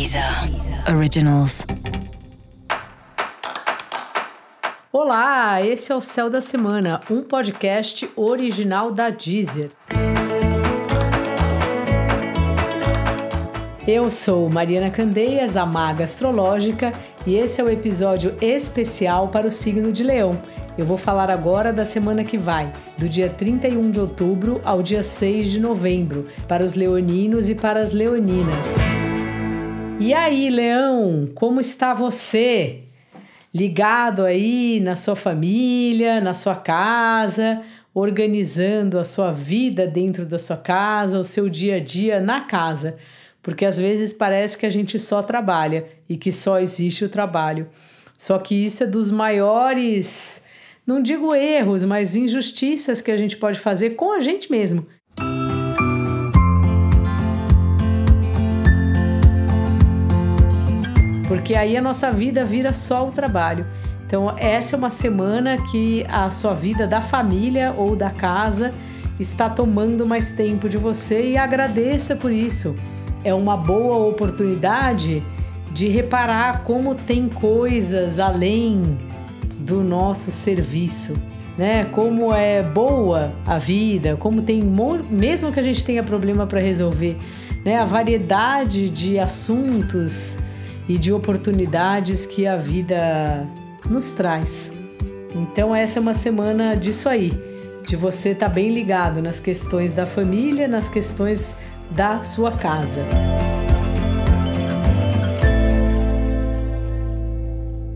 Deezer Originals. Olá, esse é o Céu da Semana, um podcast original da Deezer. Eu sou Mariana Candeias, a maga astrológica, e esse é o episódio especial para o signo de Leão. Eu vou falar agora da semana que vai, do dia 31 de outubro ao dia 6 de novembro, para os leoninos e para as leoninas. E aí, Leão, como está você? Ligado aí na sua família, na sua casa, organizando a sua vida dentro da sua casa, o seu dia a dia na casa. Porque às vezes parece que a gente só trabalha e que só existe o trabalho. Só que isso é dos maiores não digo erros, mas injustiças que a gente pode fazer com a gente mesmo. Porque aí a nossa vida vira só o trabalho. Então, essa é uma semana que a sua vida da família ou da casa está tomando mais tempo de você e agradeça por isso. É uma boa oportunidade de reparar como tem coisas além do nosso serviço, né? Como é boa a vida, como tem mesmo que a gente tenha problema para resolver, né? A variedade de assuntos e de oportunidades que a vida nos traz. Então essa é uma semana disso aí, de você estar tá bem ligado nas questões da família, nas questões da sua casa.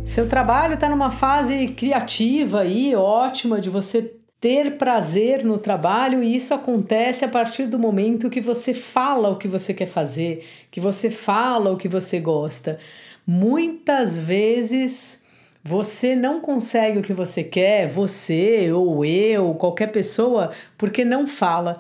Seu trabalho está numa fase criativa aí, ótima, de você ter prazer no trabalho e isso acontece a partir do momento que você fala o que você quer fazer, que você fala o que você gosta. Muitas vezes você não consegue o que você quer, você ou eu, qualquer pessoa, porque não fala.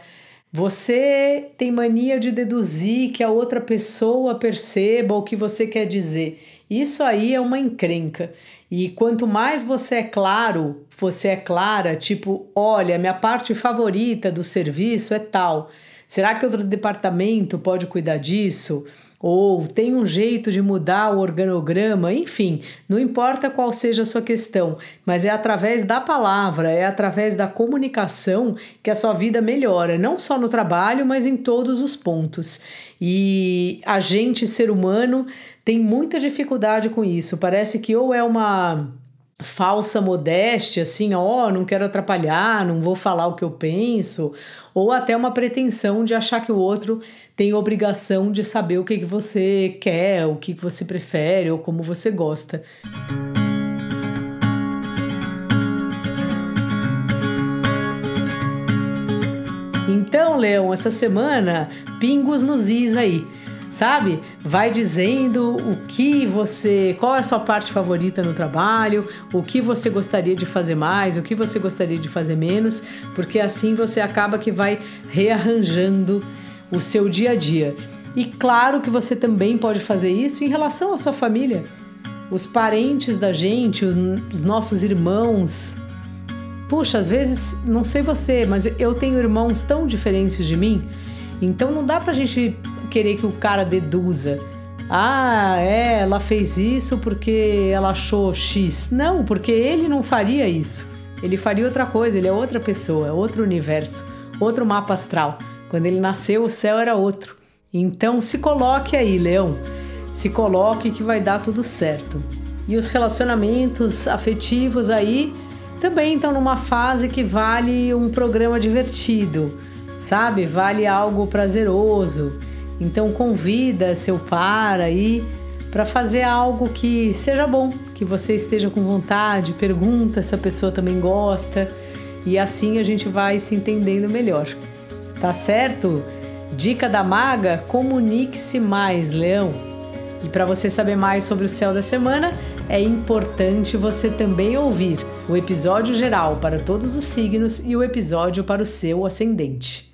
Você tem mania de deduzir que a outra pessoa perceba o que você quer dizer. Isso aí é uma encrenca. E quanto mais você é claro, você é clara, tipo, olha, minha parte favorita do serviço é tal. Será que outro departamento pode cuidar disso? Ou tem um jeito de mudar o organograma? Enfim, não importa qual seja a sua questão, mas é através da palavra, é através da comunicação que a sua vida melhora, não só no trabalho, mas em todos os pontos. E a gente, ser humano, tem muita dificuldade com isso. Parece que ou é uma falsa modéstia, assim, ó, oh, não quero atrapalhar, não vou falar o que eu penso, ou até uma pretensão de achar que o outro tem obrigação de saber o que, que você quer, o que, que você prefere ou como você gosta. Então, Leão, essa semana, pingos nos is aí sabe? Vai dizendo o que você, qual é a sua parte favorita no trabalho, o que você gostaria de fazer mais, o que você gostaria de fazer menos, porque assim você acaba que vai rearranjando o seu dia a dia. E claro que você também pode fazer isso em relação à sua família. Os parentes da gente, os nossos irmãos. Puxa, às vezes, não sei você, mas eu tenho irmãos tão diferentes de mim, então não dá pra gente querer que o cara deduza. Ah, é, ela fez isso porque ela achou X. Não, porque ele não faria isso. Ele faria outra coisa, ele é outra pessoa, é outro universo, outro mapa astral. Quando ele nasceu, o céu era outro. Então se coloque aí, leão. Se coloque que vai dar tudo certo. E os relacionamentos afetivos aí também estão numa fase que vale um programa divertido, sabe? Vale algo prazeroso. Então convida seu par aí para fazer algo que seja bom, que você esteja com vontade, pergunta se a pessoa também gosta e assim a gente vai se entendendo melhor. Tá certo? Dica da maga: comunique-se mais, leão. E para você saber mais sobre o céu da semana, é importante você também ouvir o episódio geral para todos os signos e o episódio para o seu ascendente.